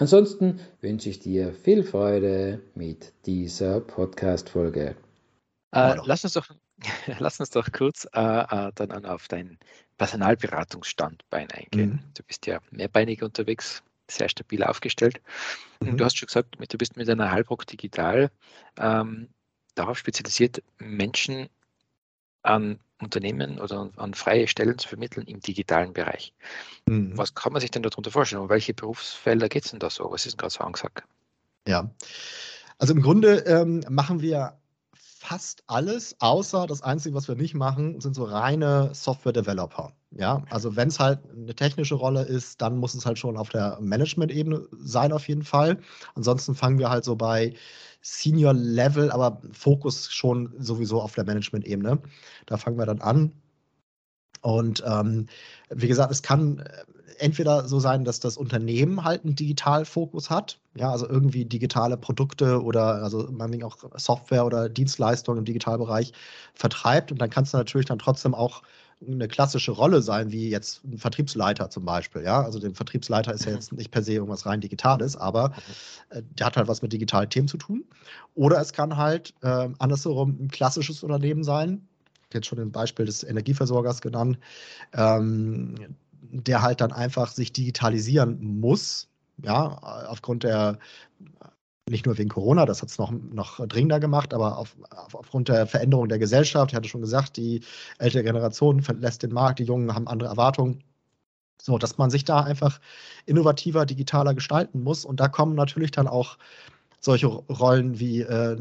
Ansonsten wünsche ich dir viel Freude mit dieser Podcast-Folge. Äh, lass, uns doch, lass uns doch kurz äh, äh, dann auf dein Personalberatungsstandbein eingehen. Mhm. Du bist ja mehrbeinig unterwegs, sehr stabil aufgestellt. Mhm. Du hast schon gesagt, du bist mit einer Halbrock Digital ähm, darauf spezialisiert, Menschen an Unternehmen oder an freie Stellen zu vermitteln im digitalen Bereich. Mhm. Was kann man sich denn darunter vorstellen? Um welche Berufsfelder geht es denn da so? Was ist denn gerade so angesagt? Ja, also im Grunde ähm, machen wir fast alles, außer das Einzige, was wir nicht machen, sind so reine Software-Developer. Ja, also wenn es halt eine technische Rolle ist, dann muss es halt schon auf der Management-Ebene sein, auf jeden Fall. Ansonsten fangen wir halt so bei Senior Level, aber Fokus schon sowieso auf der Management-Ebene. Da fangen wir dann an. Und ähm, wie gesagt, es kann äh, entweder so sein, dass das Unternehmen halt einen Digitalfokus hat, ja, also irgendwie digitale Produkte oder also meinetwegen auch Software oder Dienstleistungen im Digitalbereich vertreibt. Und dann kannst du natürlich dann trotzdem auch eine klassische Rolle sein, wie jetzt ein Vertriebsleiter zum Beispiel. Ja, also der Vertriebsleiter ist ja mhm. jetzt nicht per se irgendwas rein Digitales, aber äh, der hat halt was mit digitalen Themen zu tun. Oder es kann halt äh, andersherum ein klassisches Unternehmen sein. Jetzt schon ein Beispiel des Energieversorgers genannt, ähm, der halt dann einfach sich digitalisieren muss, ja, aufgrund der nicht nur wegen Corona, das hat es noch, noch dringender gemacht, aber auf, auf, aufgrund der Veränderung der Gesellschaft, ich hatte schon gesagt, die ältere Generation verlässt den Markt, die Jungen haben andere Erwartungen. So, dass man sich da einfach innovativer, digitaler gestalten muss. Und da kommen natürlich dann auch solche Rollen wie äh,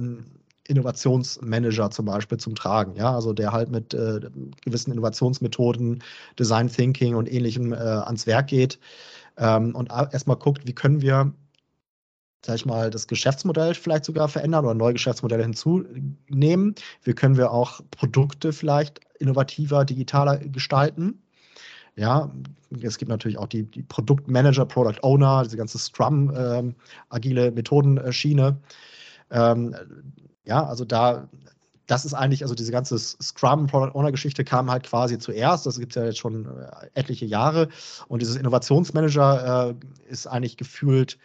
Innovationsmanager zum Beispiel zum Tragen, ja, also der halt mit äh, gewissen Innovationsmethoden, Design Thinking und ähnlichem äh, ans Werk geht ähm, und erstmal guckt, wie können wir sag ich mal, das Geschäftsmodell vielleicht sogar verändern oder neue Geschäftsmodelle hinzunehmen. Wie können wir auch Produkte vielleicht innovativer, digitaler gestalten? Ja, es gibt natürlich auch die, die Produktmanager, Product Owner, diese ganze Scrum, ähm, agile Methodenschiene. Ähm, ja, also da, das ist eigentlich, also diese ganze Scrum Product Owner Geschichte kam halt quasi zuerst. Das gibt es ja jetzt schon äh, etliche Jahre. Und dieses Innovationsmanager äh, ist eigentlich gefühlt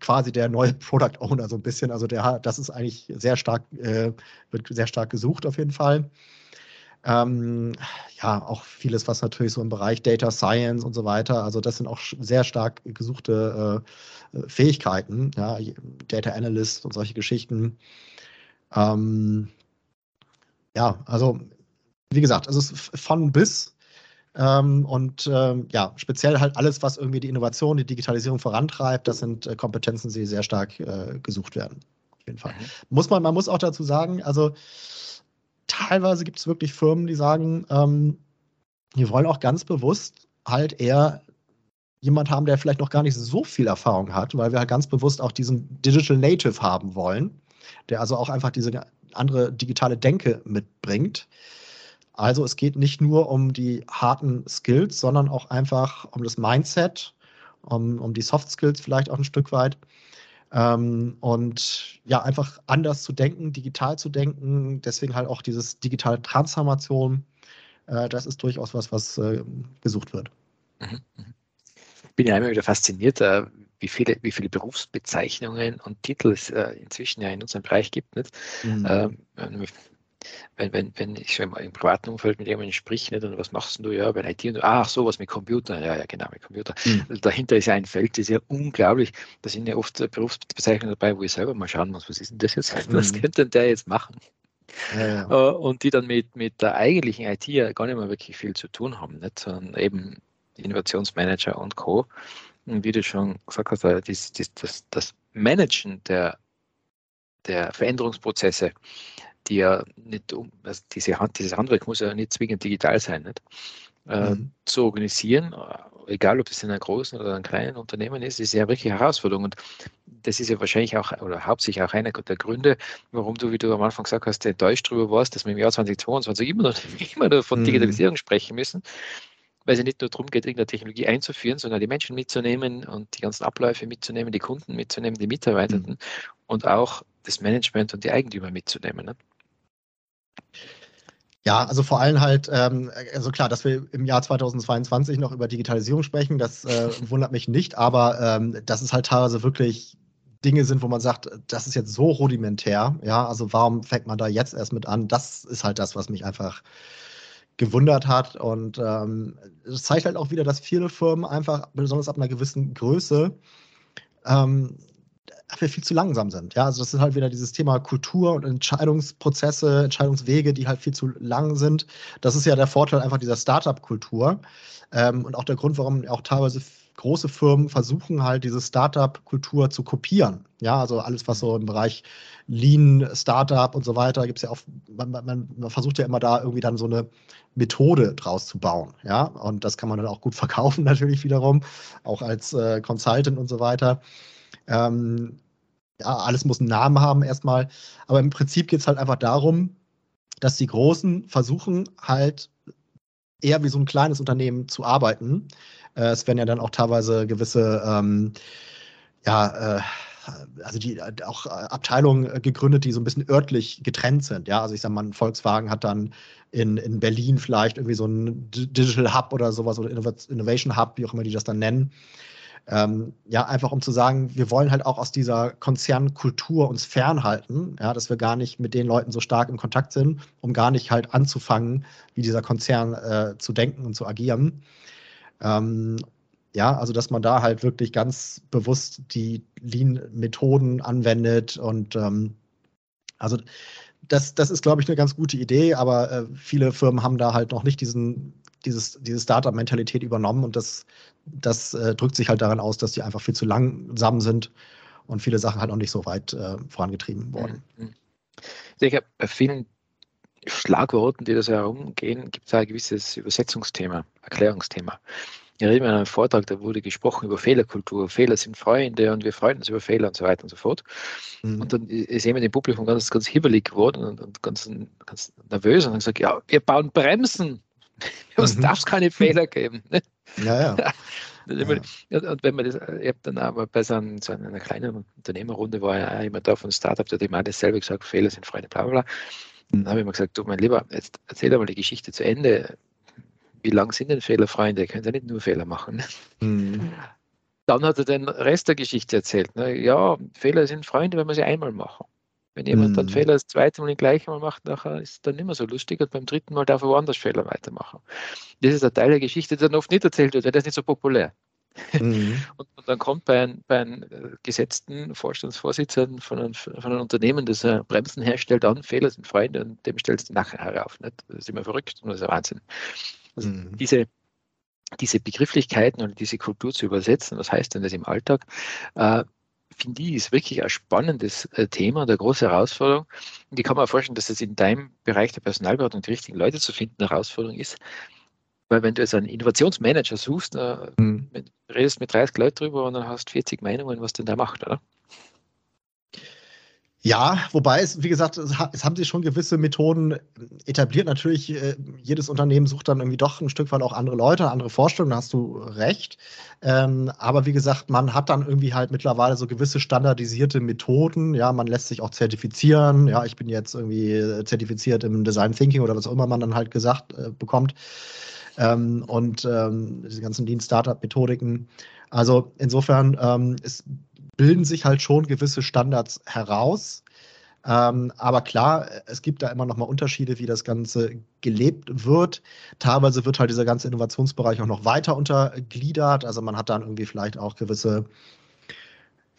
quasi der neue Product Owner so ein bisschen. Also der, das ist eigentlich sehr stark, äh, wird sehr stark gesucht auf jeden Fall. Ähm, ja, auch vieles, was natürlich so im Bereich Data Science und so weiter, also das sind auch sehr stark gesuchte äh, Fähigkeiten, ja, Data Analyst und solche Geschichten. Ähm, ja, also wie gesagt, also es ist von bis ähm, und ähm, ja, speziell halt alles, was irgendwie die Innovation, die Digitalisierung vorantreibt, das sind äh, Kompetenzen, die sehr stark äh, gesucht werden. Auf jeden Fall. Mhm. Muss man, man muss auch dazu sagen, also teilweise gibt es wirklich Firmen, die sagen, ähm, wir wollen auch ganz bewusst halt eher jemand haben, der vielleicht noch gar nicht so viel Erfahrung hat, weil wir halt ganz bewusst auch diesen Digital Native haben wollen, der also auch einfach diese andere digitale Denke mitbringt. Also es geht nicht nur um die harten Skills, sondern auch einfach um das Mindset, um, um die Soft Skills vielleicht auch ein Stück weit. Ähm, und ja, einfach anders zu denken, digital zu denken. Deswegen halt auch dieses digitale Transformation. Äh, das ist durchaus was, was äh, gesucht wird. Mhm, mhm. Bin ja immer wieder fasziniert, äh, wie viele, wie viele Berufsbezeichnungen und Titel es äh, inzwischen ja in unserem Bereich gibt. Nicht? Mhm. Ähm, wenn, wenn, wenn ich so im, im privaten Umfeld mit jemandem sprich, nicht, und was machst du ja bei IT? Und, ach, sowas mit Computer, ja, ja, genau, mit Computer. Mhm. Dahinter ist ja ein Feld, das ist ja unglaublich. Da sind ja oft Berufsbezeichnungen dabei, wo ich selber mal schauen muss, was ist denn das jetzt? Was mhm. könnte denn der jetzt machen? Ja, ja. Äh, und die dann mit, mit der eigentlichen IT ja gar nicht mehr wirklich viel zu tun haben, nicht? sondern eben Innovationsmanager und Co. Und wie du schon gesagt hast, äh, das, das, das Managen der, der Veränderungsprozesse die ja nicht um, also diese Hand, dieses Handwerk muss ja nicht zwingend digital sein, nicht? Äh, mhm. zu organisieren, äh, egal ob es in einem großen oder einem kleinen Unternehmen ist, ist ja wirklich Herausforderung. Und das ist ja wahrscheinlich auch oder hauptsächlich auch einer der Gründe, warum du, wie du am Anfang gesagt hast, enttäuscht darüber warst, dass wir im Jahr 2022 immer noch, immer noch von mhm. Digitalisierung sprechen müssen, weil es ja nicht nur darum geht, irgendeine Technologie einzuführen, sondern die Menschen mitzunehmen und die ganzen Abläufe mitzunehmen, die Kunden mitzunehmen, die Mitarbeitenden mhm. und auch das Management und die Eigentümer mitzunehmen. Ne? Ja, also vor allem halt, ähm, also klar, dass wir im Jahr 2022 noch über Digitalisierung sprechen, das äh, wundert mich nicht, aber ähm, das ist halt teilweise wirklich Dinge sind, wo man sagt, das ist jetzt so rudimentär, ja, also warum fängt man da jetzt erst mit an? Das ist halt das, was mich einfach gewundert hat und ähm, zeigt halt auch wieder, dass viele Firmen einfach, besonders ab einer gewissen Größe, ähm, wir viel zu langsam sind. Ja, also das ist halt wieder dieses Thema Kultur und Entscheidungsprozesse, Entscheidungswege, die halt viel zu lang sind. Das ist ja der Vorteil einfach dieser Startup-Kultur ähm, und auch der Grund, warum auch teilweise große Firmen versuchen halt diese Startup-Kultur zu kopieren. Ja, also alles, was so im Bereich Lean, Startup und so weiter, gibt es ja auch, man, man, man, versucht ja immer da irgendwie dann so eine Methode draus zu bauen. Ja, und das kann man dann auch gut verkaufen natürlich wiederum, auch als äh, Consultant und so weiter. Ähm, ja, alles muss einen Namen haben erstmal. Aber im Prinzip geht es halt einfach darum, dass die Großen versuchen halt eher wie so ein kleines Unternehmen zu arbeiten. Äh, es werden ja dann auch teilweise gewisse, ähm, ja, äh, also die auch Abteilungen gegründet, die so ein bisschen örtlich getrennt sind. Ja, also ich sage mal, Volkswagen hat dann in, in Berlin vielleicht irgendwie so einen Digital Hub oder sowas oder Innovation Hub, wie auch immer die das dann nennen. Ähm, ja, einfach um zu sagen, wir wollen halt auch aus dieser Konzernkultur uns fernhalten, ja, dass wir gar nicht mit den Leuten so stark in Kontakt sind, um gar nicht halt anzufangen, wie dieser Konzern äh, zu denken und zu agieren. Ähm, ja, also dass man da halt wirklich ganz bewusst die Lean-Methoden anwendet und ähm, also das, das ist, glaube ich, eine ganz gute Idee, aber äh, viele Firmen haben da halt noch nicht diesen, dieses, diese Startup-Mentalität übernommen und das, das äh, drückt sich halt daran aus, dass die einfach viel zu langsam sind und viele Sachen halt auch nicht so weit äh, vorangetrieben wurden. Mhm. Ich denke, bei vielen Schlagworten, die da so herumgehen, gibt es ein gewisses Übersetzungsthema, Erklärungsthema. Ich erinnere an einem Vortrag, da wurde gesprochen über Fehlerkultur. Fehler sind Freunde und wir freuen uns über Fehler und so weiter und so fort. Mhm. Und dann ist jemand im Publikum ganz, ganz hibbelig geworden und, und ganz, ganz nervös und hat gesagt, ja, wir bauen Bremsen. Es mhm. darf keine Fehler geben. Ne? Ja, ja. ja. Und wenn man das, ich habe dann aber bei so, einem, so einer kleinen Unternehmerrunde war ja jemand da von Startup, der hat immer dasselbe gesagt, Fehler sind Freunde, bla bla bla. Dann habe ich mir gesagt, du mein Lieber, jetzt erzähl doch mal die Geschichte zu Ende. Wie lang sind denn Fehler, Freunde? Können ja nicht nur Fehler machen. Mhm. Dann hat er den Rest der Geschichte erzählt. Ne? Ja, Fehler sind Freunde, wenn wir sie einmal machen. Wenn jemand mhm. dann Fehler das zweite Mal den gleichen Mal macht, nachher ist es dann nicht mehr so lustig und beim dritten Mal darf er woanders Fehler weitermachen. Das ist ein Teil der Geschichte, der dann oft nicht erzählt wird, weil der ist nicht so populär. Mhm. Und, und, dann kommt bei, ein, bei einem äh, gesetzten Vorstandsvorsitzenden von einem, von einem Unternehmen, das Bremsen herstellt, an, Fehler sind Freunde und dem stellst du nachher herauf. Nicht? Das ist immer verrückt und das ist ein Wahnsinn. Also mhm. diese, diese Begrifflichkeiten und diese Kultur zu übersetzen, was heißt denn das im Alltag, äh, finde ich, ist wirklich ein spannendes äh, Thema, eine große Herausforderung. Und ich kann mir vorstellen, dass es in deinem Bereich der Personalberatung die richtigen Leute zu finden, eine Herausforderung ist. Weil wenn du jetzt einen Innovationsmanager suchst, äh, mhm. redest mit 30 Leuten drüber und dann hast 40 Meinungen, was denn der macht, oder? Ja, wobei es, wie gesagt, es, haben sich schon gewisse Methoden etabliert. Natürlich, äh, jedes Unternehmen sucht dann irgendwie doch ein Stück weit auch andere Leute, andere Vorstellungen, da hast du recht. Ähm, aber wie gesagt, man hat dann irgendwie halt mittlerweile so gewisse standardisierte Methoden. Ja, man lässt sich auch zertifizieren. Ja, ich bin jetzt irgendwie zertifiziert im Design Thinking oder was auch immer man dann halt gesagt äh, bekommt. Ähm, und ähm, diese ganzen Lean-Startup-Methodiken. Also insofern ähm, ist bilden sich halt schon gewisse Standards heraus. Ähm, aber klar, es gibt da immer noch mal Unterschiede, wie das Ganze gelebt wird. Teilweise wird halt dieser ganze Innovationsbereich auch noch weiter untergliedert. Also man hat dann irgendwie vielleicht auch gewisse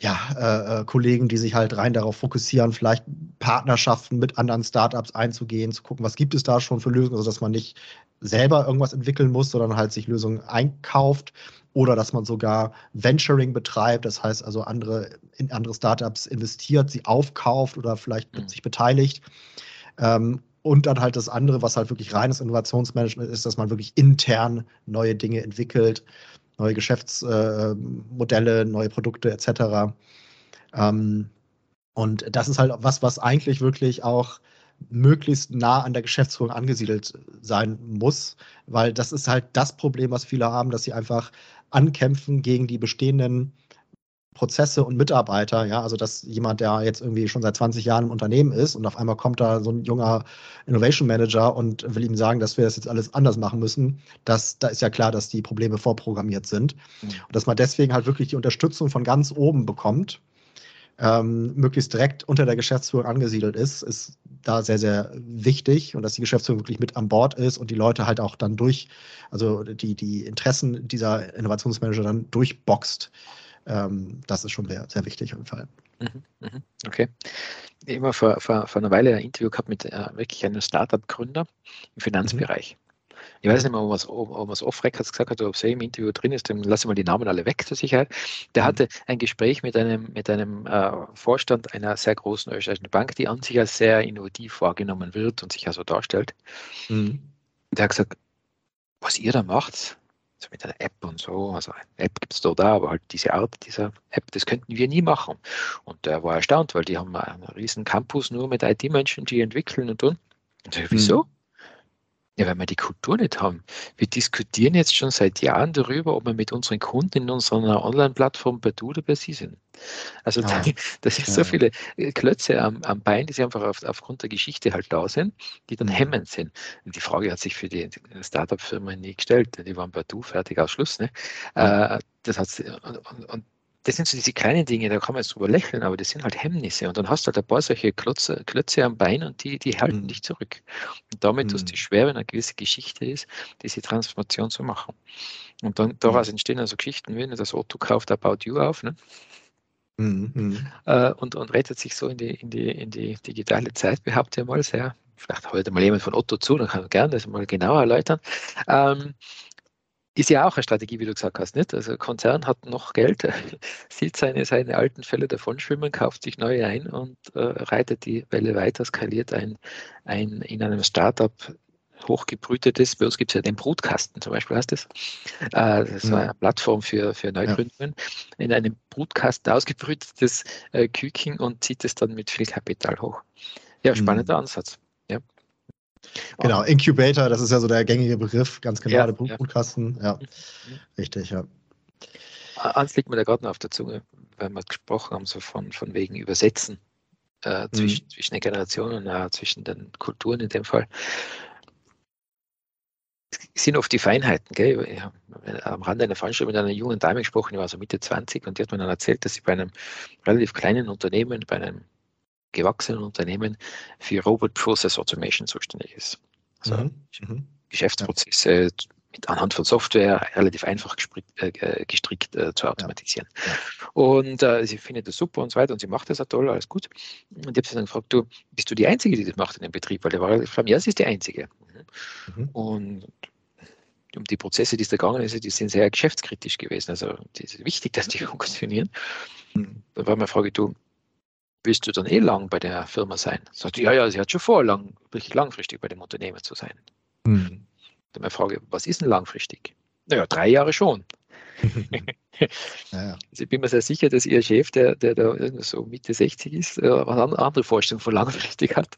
ja, äh, äh Kollegen, die sich halt rein darauf fokussieren, vielleicht Partnerschaften mit anderen Startups einzugehen, zu gucken, was gibt es da schon für Lösungen, also dass man nicht selber irgendwas entwickeln muss, sondern halt sich Lösungen einkauft oder dass man sogar Venturing betreibt, das heißt also andere, in andere Startups investiert, sie aufkauft oder vielleicht mhm. sich beteiligt. Ähm, und dann halt das andere, was halt wirklich reines Innovationsmanagement ist, dass man wirklich intern neue Dinge entwickelt, neue Geschäftsmodelle, neue Produkte etc. Ähm, und das ist halt was, was eigentlich wirklich auch möglichst nah an der Geschäftsführung angesiedelt sein muss, weil das ist halt das Problem, was viele haben, dass sie einfach ankämpfen gegen die bestehenden Prozesse und Mitarbeiter, ja, also dass jemand, der jetzt irgendwie schon seit 20 Jahren im Unternehmen ist und auf einmal kommt da so ein junger Innovation Manager und will ihm sagen, dass wir das jetzt alles anders machen müssen, das, da ist ja klar, dass die Probleme vorprogrammiert sind. Mhm. Und dass man deswegen halt wirklich die Unterstützung von ganz oben bekommt, ähm, möglichst direkt unter der Geschäftsführung angesiedelt ist, ist da sehr, sehr wichtig und dass die Geschäftsführung wirklich mit an Bord ist und die Leute halt auch dann durch, also die, die Interessen dieser Innovationsmanager dann durchboxt. Ähm, das ist schon sehr, sehr wichtig jeden Fall. Mhm, mhm, okay. Immer vor, vor, vor einer Weile ein Interview gehabt mit äh, wirklich einem Startup-Gründer im Finanzbereich. Mhm. Ich weiß nicht mehr, ob es, ob es off-records gesagt hat oder ob es im Interview drin ist, dann lasse ich mal die Namen alle weg zur Sicherheit. Der mhm. hatte ein Gespräch mit einem, mit einem äh, Vorstand einer sehr großen österreichischen Bank, die an sich als sehr innovativ wahrgenommen wird und sich also darstellt. Mhm. Der hat gesagt, was ihr da macht, also mit einer App und so, also eine App gibt es da, aber halt diese Art dieser App, das könnten wir nie machen. Und der war erstaunt, weil die haben einen riesen Campus nur mit IT-Menschen, die entwickeln und tun. Und so, wieso? Mhm. Ja, weil wir die Kultur nicht haben. Wir diskutieren jetzt schon seit Jahren darüber, ob wir mit unseren Kunden in unserer Online-Plattform bei Du oder bei Sie sind. Also ja. das sind so viele äh, Klötze am, am Bein, die sie einfach auf, aufgrund der Geschichte halt da sind, die dann hemmend sind. Und die Frage hat sich für die Startup-Firmen nie gestellt. Die waren bei Du fertig aus Schluss. Ne? Ja. Äh, das hat, und, und, und das sind so diese kleinen Dinge, da kann man jetzt drüber lächeln, aber das sind halt Hemmnisse. Und dann hast du halt ein paar solche Klötze, Klötze am Bein und die, die halten mhm. dich zurück. Und damit mhm. tust du schwer, wenn eine gewisse Geschichte ist, diese Transformation zu machen. Und dann daraus mhm. entstehen also Geschichten wie, das Otto kauft About You auf, ne? Mhm. mhm. Äh, und, und rettet sich so in die, in, die, in die digitale Zeit, behaupte ich mal sehr. Vielleicht heute mal jemand von Otto zu, dann kann man gerne das mal genauer erläutern. Ähm, ist ja auch eine Strategie, wie du gesagt hast, nicht? Also Konzern hat noch Geld, sieht seine, seine alten Fälle davon schwimmen, kauft sich neue ein und äh, reitet die Welle weiter, skaliert ein, ein in einem Startup hochgebrütetes, bei uns gibt es ja den Brutkasten zum Beispiel, heißt das. Äh, das war eine Plattform für, für Neugründungen. Ja. In einem Brutkasten ausgebrütetes äh, Küken und zieht es dann mit viel Kapital hoch. Ja, spannender mhm. Ansatz. Genau, Incubator, das ist ja so der gängige Begriff, ganz genau, ja, der Brutkasten. Ja. ja, mhm. richtig, ja. Eins liegt mir da gerade noch auf der Zunge, weil wir gesprochen haben, so von, von wegen Übersetzen äh, zwischen, mhm. zwischen den Generationen, äh, zwischen den Kulturen in dem Fall. Es sind oft die Feinheiten. Gell? Ich habe am Rande einer Veranstaltung mit einer jungen Dame gesprochen, die war so Mitte 20 und die hat mir dann erzählt, dass sie bei einem relativ kleinen Unternehmen, bei einem gewachsenen Unternehmen für Robot Process Automation zuständig ist. Also mhm. mhm. Geschäftsprozesse ja. mit, anhand von Software relativ einfach gestrickt, äh, gestrickt äh, zu automatisieren. Ja. Ja. Und äh, sie findet das super und so weiter und sie macht das auch toll, alles gut. Und ich habe sie dann gefragt, du, bist du die Einzige, die das macht in dem Betrieb? Weil der war relativ ja, sie ist die Einzige. Mhm. mhm. Und um die Prozesse, die es da gegangen ist, die sind sehr geschäftskritisch gewesen. Also es ist wichtig, dass die funktionieren. Mhm. Da war meine Frage, du, willst du dann eh lang bei der Firma sein? Sagt ja, ja, sie hat schon vor, lang, wirklich langfristig bei dem Unternehmen zu sein. Mhm. Dann meine Frage, was ist denn langfristig? Naja, drei Jahre schon. ja. Also ich bin mir sehr sicher, dass Ihr Chef, der, der da so Mitte 60 ist, äh, eine andere Vorstellung von langfristig hat.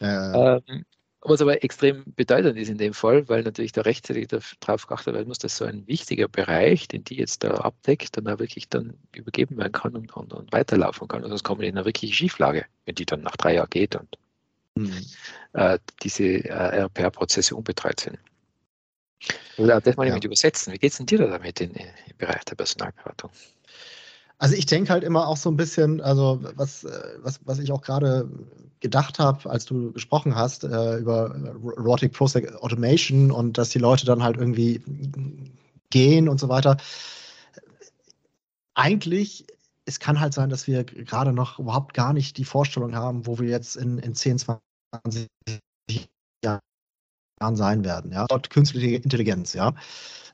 Ja, ähm, was aber extrem bedeutend ist in dem Fall, weil natürlich da rechtzeitig darauf geachtet werden muss, dass so ein wichtiger Bereich, den die jetzt da abdeckt, dann auch wirklich dann übergeben werden kann und, und, und weiterlaufen kann. Und sonst kommen die in eine wirkliche Schieflage, wenn die dann nach drei Jahren geht und mhm. äh, diese äh, RPA-Prozesse unbetreut sind. Oder das mal ja. mit übersetzen. Wie geht es denn dir da damit in, im Bereich der Personalberatung? Also ich denke halt immer auch so ein bisschen, also was, äh, was, was ich auch gerade gedacht habe, als du gesprochen hast äh, über Robotic Process Automation und dass die Leute dann halt irgendwie gehen und so weiter. Eigentlich, es kann halt sein, dass wir gerade noch überhaupt gar nicht die Vorstellung haben, wo wir jetzt in, in 10, 20 Jahren sein werden. Ja? Dort künstliche Intelligenz, ja.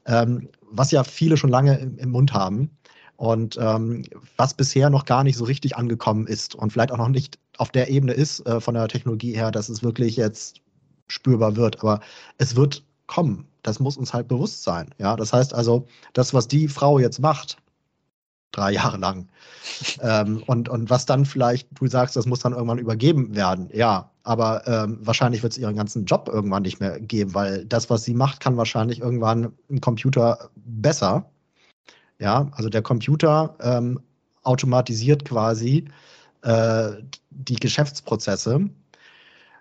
Ähm, was ja viele schon lange im, im Mund haben und ähm, was bisher noch gar nicht so richtig angekommen ist und vielleicht auch noch nicht auf der Ebene ist äh, von der Technologie her, dass es wirklich jetzt spürbar wird. Aber es wird kommen. Das muss uns halt bewusst sein. Ja, das heißt also, das, was die Frau jetzt macht, drei Jahre lang. ähm, und, und was dann vielleicht, du sagst, das muss dann irgendwann übergeben werden, ja, aber ähm, wahrscheinlich wird es ihren ganzen Job irgendwann nicht mehr geben, weil das, was sie macht, kann wahrscheinlich irgendwann ein Computer besser. Ja, also der Computer ähm, automatisiert quasi äh, die Geschäftsprozesse.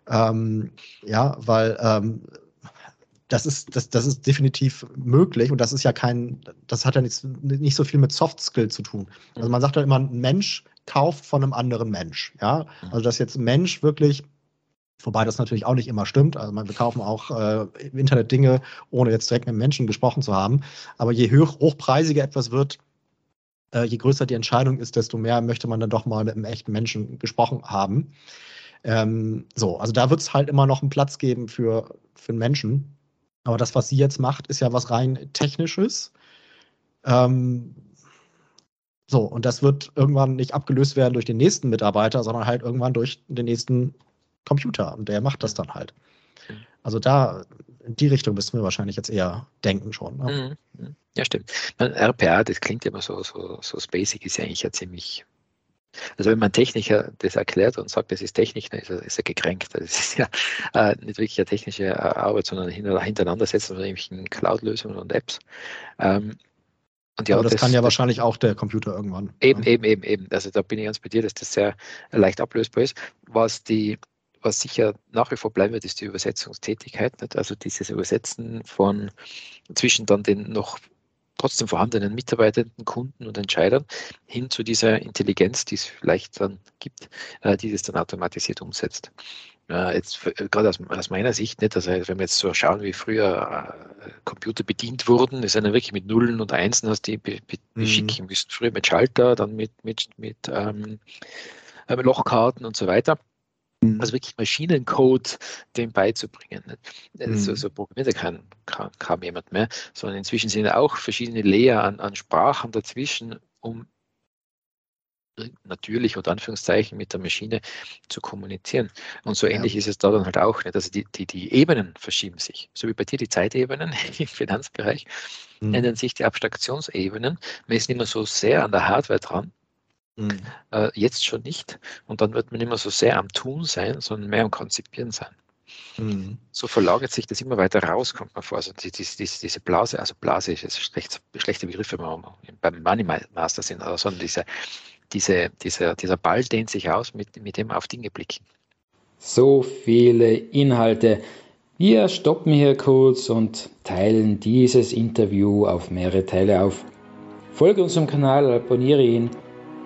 Ähm, ja, weil ähm, das ist, das, das ist definitiv möglich und das ist ja kein, das hat ja nichts, nicht so viel mit Soft Skill zu tun. Also man sagt ja immer, ein Mensch kauft von einem anderen Mensch. Ja, also dass jetzt ein Mensch wirklich Wobei das natürlich auch nicht immer stimmt. Also wir kaufen auch äh, im Internet Dinge, ohne jetzt direkt mit Menschen gesprochen zu haben. Aber je hoch, hochpreisiger etwas wird, äh, je größer die Entscheidung ist, desto mehr möchte man dann doch mal mit einem echten Menschen gesprochen haben. Ähm, so, also da wird es halt immer noch einen Platz geben für, für einen Menschen. Aber das, was sie jetzt macht, ist ja was rein Technisches. Ähm, so, und das wird irgendwann nicht abgelöst werden durch den nächsten Mitarbeiter, sondern halt irgendwann durch den nächsten Computer. Und der macht das dann halt. Also da, in die Richtung müssen wir wahrscheinlich jetzt eher denken schon. Ne? Mhm, mhm. Ja, stimmt. RPA, das klingt immer so, so, so basic, ist ja eigentlich ja ziemlich also wenn man Techniker das erklärt und sagt, das ist Technik, dann ist er, ist er gekränkt. Das ist ja äh, nicht wirklich eine technische Arbeit, sondern hintereinander setzen nämlich in Cloud-Lösungen und Apps. Ähm, und ja, Aber das, das kann ja das, wahrscheinlich auch der Computer irgendwann. Eben, ja. eben, eben, eben. Also da bin ich ganz bei dir, dass das sehr leicht ablösbar ist. Was die was sicher nach wie vor bleiben wird, ist die Übersetzungstätigkeit. Nicht? Also dieses Übersetzen von zwischen dann den noch trotzdem vorhandenen mitarbeitenden Kunden und Entscheidern hin zu dieser Intelligenz, die es vielleicht dann gibt, äh, die das dann automatisiert umsetzt. Jetzt gerade aus, aus, meiner Sicht nicht, also wenn wir jetzt so schauen, wie früher äh, Computer bedient wurden, ist dann wirklich mit Nullen und Einsen hast die be, be, mhm. beschicken müssen. Früher mit Schalter, dann mit, mit, mit ähm, äh, Lochkarten und so weiter. Mhm. Also wirklich Maschinencode dem beizubringen. Mhm. So, so programmiert ja kein, kaum, kaum jemand mehr, sondern inzwischen sind auch verschiedene Layer an, an Sprachen dazwischen, um natürlich unter Anführungszeichen mit der Maschine zu kommunizieren. Und so ähnlich ja. ist es da dann halt auch nicht. Also die, die, die Ebenen verschieben sich. So wie bei dir die Zeitebenen im Finanzbereich, mhm. ändern sich die Abstraktionsebenen. Man ist nicht mehr so sehr an der Hardware dran, Mhm. Äh, jetzt schon nicht. Und dann wird man immer so sehr am Tun sein, sondern mehr am Konzipieren sein. Mhm. So verlagert sich das immer weiter raus, kommt man vor. Also die, die, die, diese Blase, also Blase ist jetzt schlecht, schlechter Begriff, wenn wir beim Money Master sind, sondern diese, diese, dieser, dieser Ball dehnt sich aus, mit, mit dem wir auf Dinge blicken. So viele Inhalte. Wir stoppen hier kurz und teilen dieses Interview auf mehrere Teile auf. Folge unserem Kanal, abonniere ihn